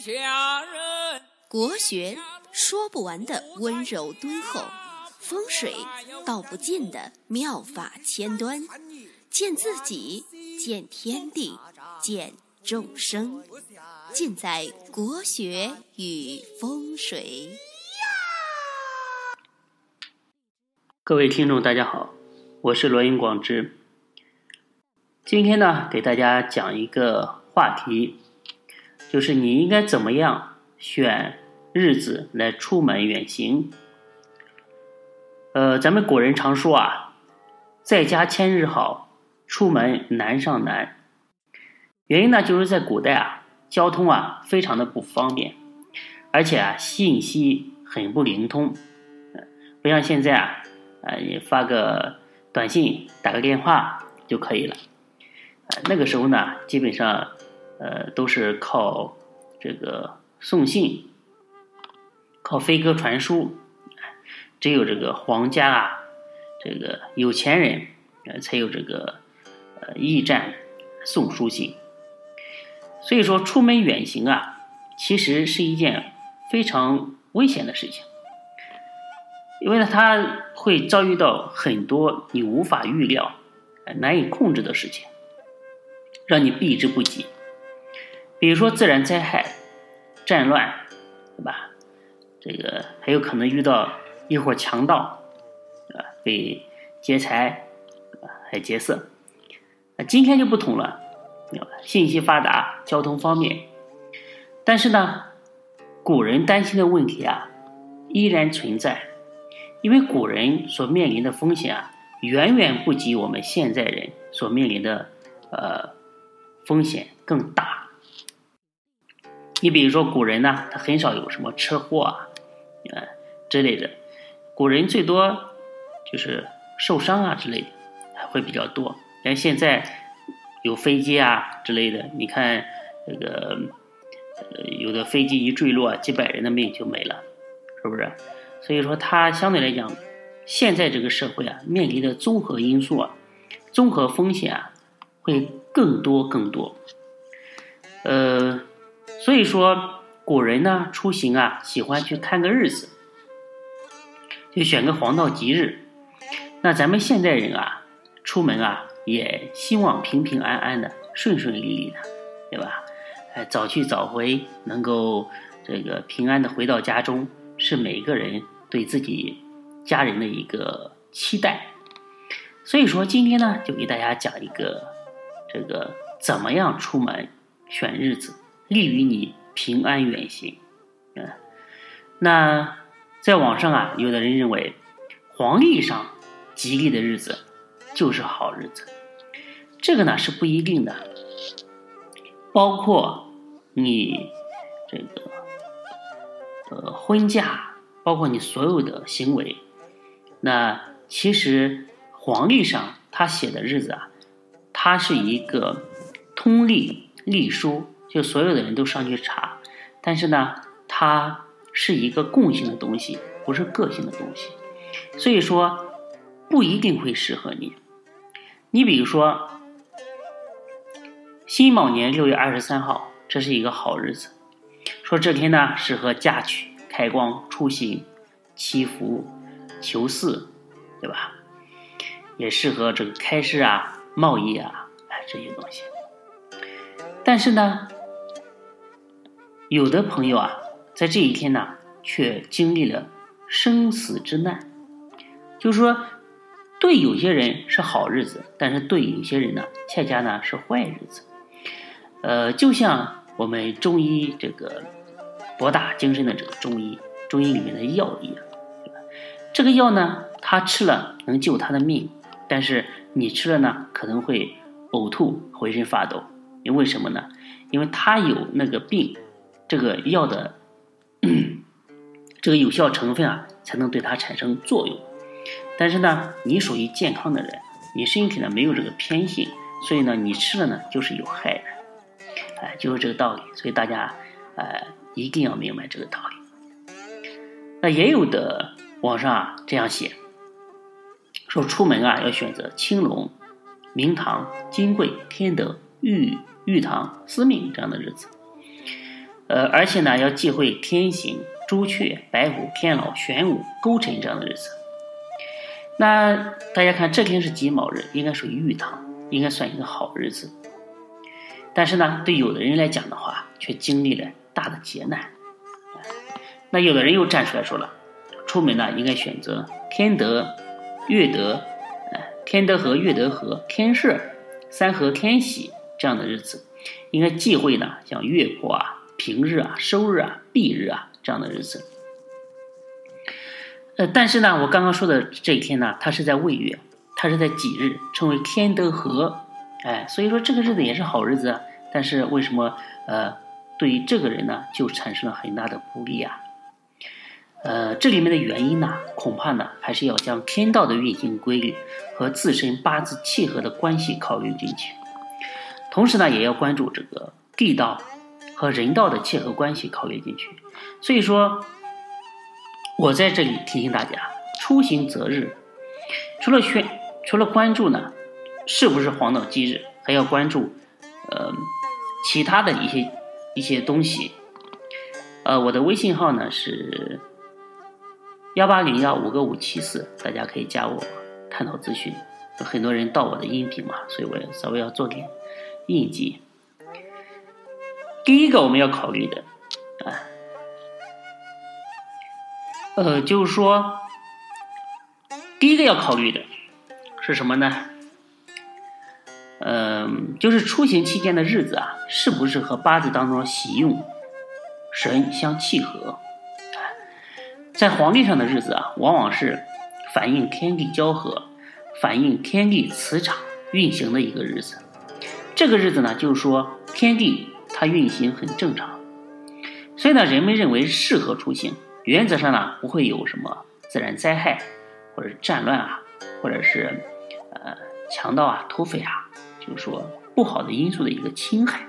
下人。国学说不完的温柔敦厚，风水道不尽的妙法千端，见自己，见天地，见众生，尽在国学与风水。各位听众，大家好，我是罗云广之。今天呢，给大家讲一个话题，就是你应该怎么样选日子来出门远行。呃，咱们古人常说啊，在家千日好，出门难上难。原因呢，就是在古代啊，交通啊非常的不方便，而且啊信息很不灵通，不像现在啊，啊你发个短信、打个电话就可以了。那个时候呢，基本上，呃，都是靠这个送信，靠飞鸽传书，只有这个皇家啊，这个有钱人，呃，才有这个呃驿站送书信。所以说，出门远行啊，其实是一件非常危险的事情，因为呢，它会遭遇到很多你无法预料、难以控制的事情。让你避之不及，比如说自然灾害、战乱，对吧？这个还有可能遇到一伙强盗，啊，被劫财，还劫色。啊，今天就不同了，信息发达，交通方便，但是呢，古人担心的问题啊，依然存在，因为古人所面临的风险啊，远远不及我们现在人所面临的，呃。风险更大。你比如说，古人呢，他很少有什么车祸啊，呃之类的。古人最多就是受伤啊之类的，还会比较多。但现在有飞机啊之类的，你看这个，有的飞机一坠落，几百人的命就没了，是不是？所以说，它相对来讲，现在这个社会啊，面临的综合因素啊，综合风险啊，会。更多更多，呃，所以说古人呢出行啊，喜欢去看个日子，就选个黄道吉日。那咱们现代人啊，出门啊，也希望平平安安的、顺顺利利的，对吧？哎，早去早回，能够这个平安的回到家中，是每个人对自己家人的一个期待。所以说，今天呢，就给大家讲一个。这个怎么样出门选日子，利于你平安远行？嗯，那在网上啊，有的人认为黄历上吉利的日子就是好日子，这个呢是不一定的。包括你这个呃婚嫁，包括你所有的行为，那其实黄历上他写的日子啊。它是一个通历历书，就所有的人都上去查，但是呢，它是一个共性的东西，不是个性的东西，所以说不一定会适合你。你比如说，辛卯年六月二十三号，这是一个好日子，说这天呢适合嫁娶、开光、出行、祈福、求嗣，对吧？也适合这个开市啊。贸易啊，哎，这些东西。但是呢，有的朋友啊，在这一天呢，却经历了生死之难。就是说，对有些人是好日子，但是对有些人呢，恰恰呢是坏日子。呃，就像我们中医这个博大精深的这个中医，中医里面的药一样，这个药呢，他吃了能救他的命。但是你吃了呢，可能会呕吐、浑身发抖。因为什么呢？因为他有那个病，这个药的 这个有效成分啊，才能对它产生作用。但是呢，你属于健康的人，你身体呢没有这个偏性，所以呢，你吃了呢就是有害的。哎，就是这个道理。所以大家呃一定要明白这个道理。那也有的网上啊这样写。说出门啊，要选择青龙、明堂、金贵、天德、玉玉堂、司命这样的日子。呃，而且呢，要忌讳天刑、朱雀、白虎、天老、玄武、勾陈这样的日子。那大家看，这天是己卯日，应该属于玉堂，应该算一个好日子。但是呢，对有的人来讲的话，却经历了大的劫难。那有的人又站出来说了，出门呢应该选择天德、月德，哎，天德和月德和天赦、三合天喜这样的日子，应该忌讳呢像月破啊。平日啊，收日啊，闭日啊，这样的日子。呃，但是呢，我刚刚说的这一天呢，它是在未月，它是在己日，称为天德合，哎，所以说这个日子也是好日子。但是为什么呃，对于这个人呢，就产生了很大的不利啊？呃，这里面的原因呢，恐怕呢，还是要将天道的运行规律和自身八字契合的关系考虑进去，同时呢，也要关注这个地道。和人道的切合关系考虑进去，所以说，我在这里提醒大家，出行择日，除了选，除了关注呢，是不是黄道吉日，还要关注，呃，其他的一些一些东西。呃，我的微信号呢是幺八零幺五个五七四，大家可以加我探讨咨询。很多人盗我的音频嘛，所以我也稍微要做点印记。第一个我们要考虑的，啊，呃，就是说，第一个要考虑的是什么呢？嗯，就是出行期间的日子啊，是不是和八字当中喜用神相契合？在黄历上的日子啊，往往是反映天地交合、反映天地磁场运行的一个日子。这个日子呢，就是说天地。它运行很正常，所以呢，人们认为适合出行。原则上呢，不会有什么自然灾害，或者战乱啊，或者是呃强盗啊、土匪啊，就是说不好的因素的一个侵害。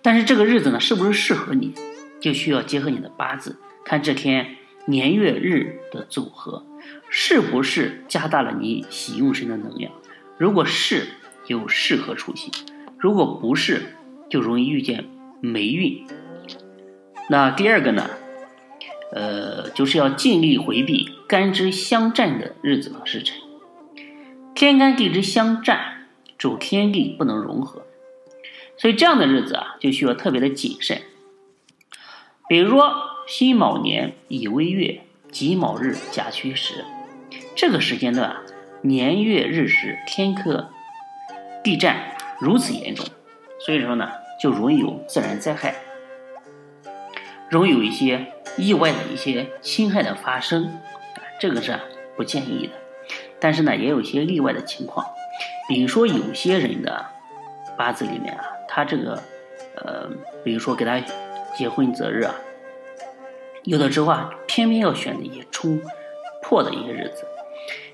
但是这个日子呢，是不是适合你，就需要结合你的八字，看这天年月日的组合，是不是加大了你喜用神的能量。如果是，就适合出行。如果不是，就容易遇见霉运。那第二个呢？呃，就是要尽力回避干支相战的日子和时辰。天干地支相战，主天地不能融合，所以这样的日子啊，就需要特别的谨慎。比如说辛卯年乙未月己卯日甲戌时，这个时间段，啊年月日时天克地战。如此严重，所以说呢，就容易有自然灾害，容易有一些意外的一些侵害的发生，这个是不建议的。但是呢，也有一些例外的情况，比如说有些人的八字里面啊，他这个呃，比如说给他结婚择日啊，有的时候啊，偏偏要选择一些冲破的一些日子，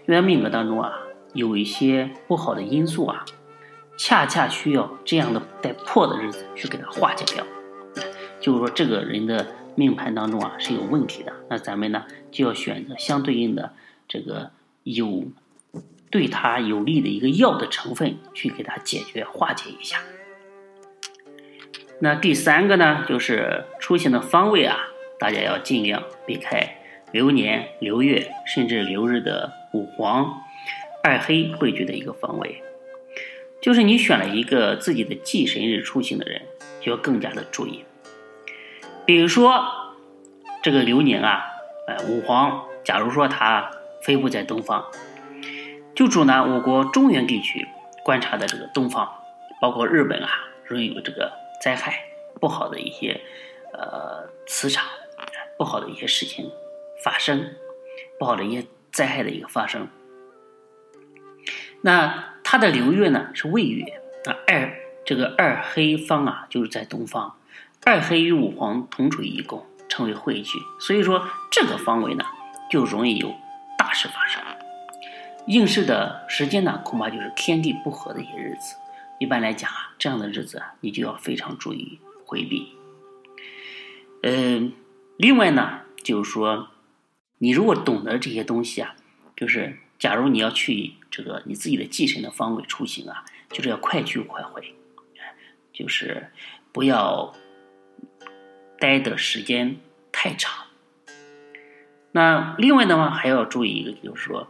因为命格当中啊，有一些不好的因素啊。恰恰需要这样的带破的日子去给他化解掉，就是说这个人的命盘当中啊是有问题的，那咱们呢就要选择相对应的这个有对他有利的一个药的成分去给他解决化解一下。那第三个呢，就是出行的方位啊，大家要尽量避开流年、流月甚至流日的五黄、二黑汇聚的一个方位。就是你选了一个自己的忌神日出行的人，就要更加的注意。比如说这个流年啊，哎，五黄，假如说它飞布在东方，就主呢我国中原地区观察的这个东方，包括日本啊，容易有这个灾害，不好的一些呃磁场，不好的一些事情发生，不好的一些灾害的一个发生。那它的流月呢是未月啊，二这个二黑方啊就是在东方，二黑与五黄同处一宫，称为汇聚，所以说这个方位呢就容易有大事发生。应试的时间呢恐怕就是天地不和的一些日子，一般来讲啊这样的日子啊你就要非常注意回避。嗯，另外呢就是说，你如果懂得这些东西啊，就是。假如你要去这个你自己的忌神的方位出行啊，就是要快去快回，就是不要待的时间太长。那另外的话还要注意一个，就是说，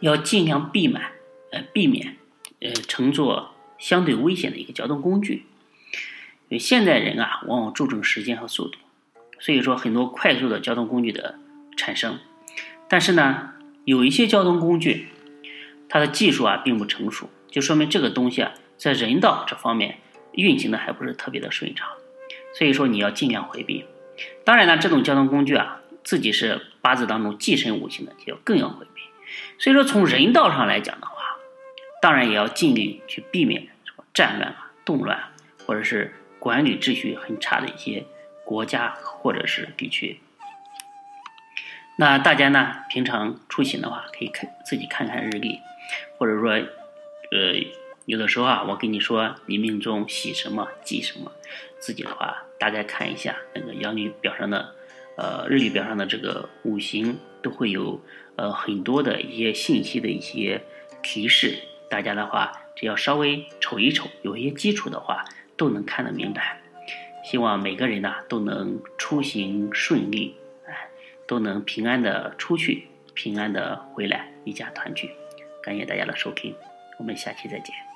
要尽量避免，呃，避免，呃，乘坐相对危险的一个交通工具。因为现代人啊，往往注重时间和速度，所以说很多快速的交通工具的产生。但是呢，有一些交通工具，它的技术啊并不成熟，就说明这个东西啊，在人道这方面运行的还不是特别的顺畅。所以说你要尽量回避。当然呢，这种交通工具啊。自己是八字当中忌神五行的，就更要回避。所以说，从人道上来讲的话，当然也要尽力去避免什么战乱啊、动乱啊，或者是管理秩序很差的一些国家或者是地区。那大家呢，平常出行的话，可以看自己看看日历，或者说，呃，有的时候啊，我跟你说你命中喜什么忌什么，自己的话大概看一下那个阳历表上的。呃，日历表上的这个五行都会有呃很多的一些信息的一些提示，大家的话只要稍微瞅一瞅，有一些基础的话都能看得明白。希望每个人呢都能出行顺利，都能平安的出去，平安的回来，一家团聚。感谢大家的收听，我们下期再见。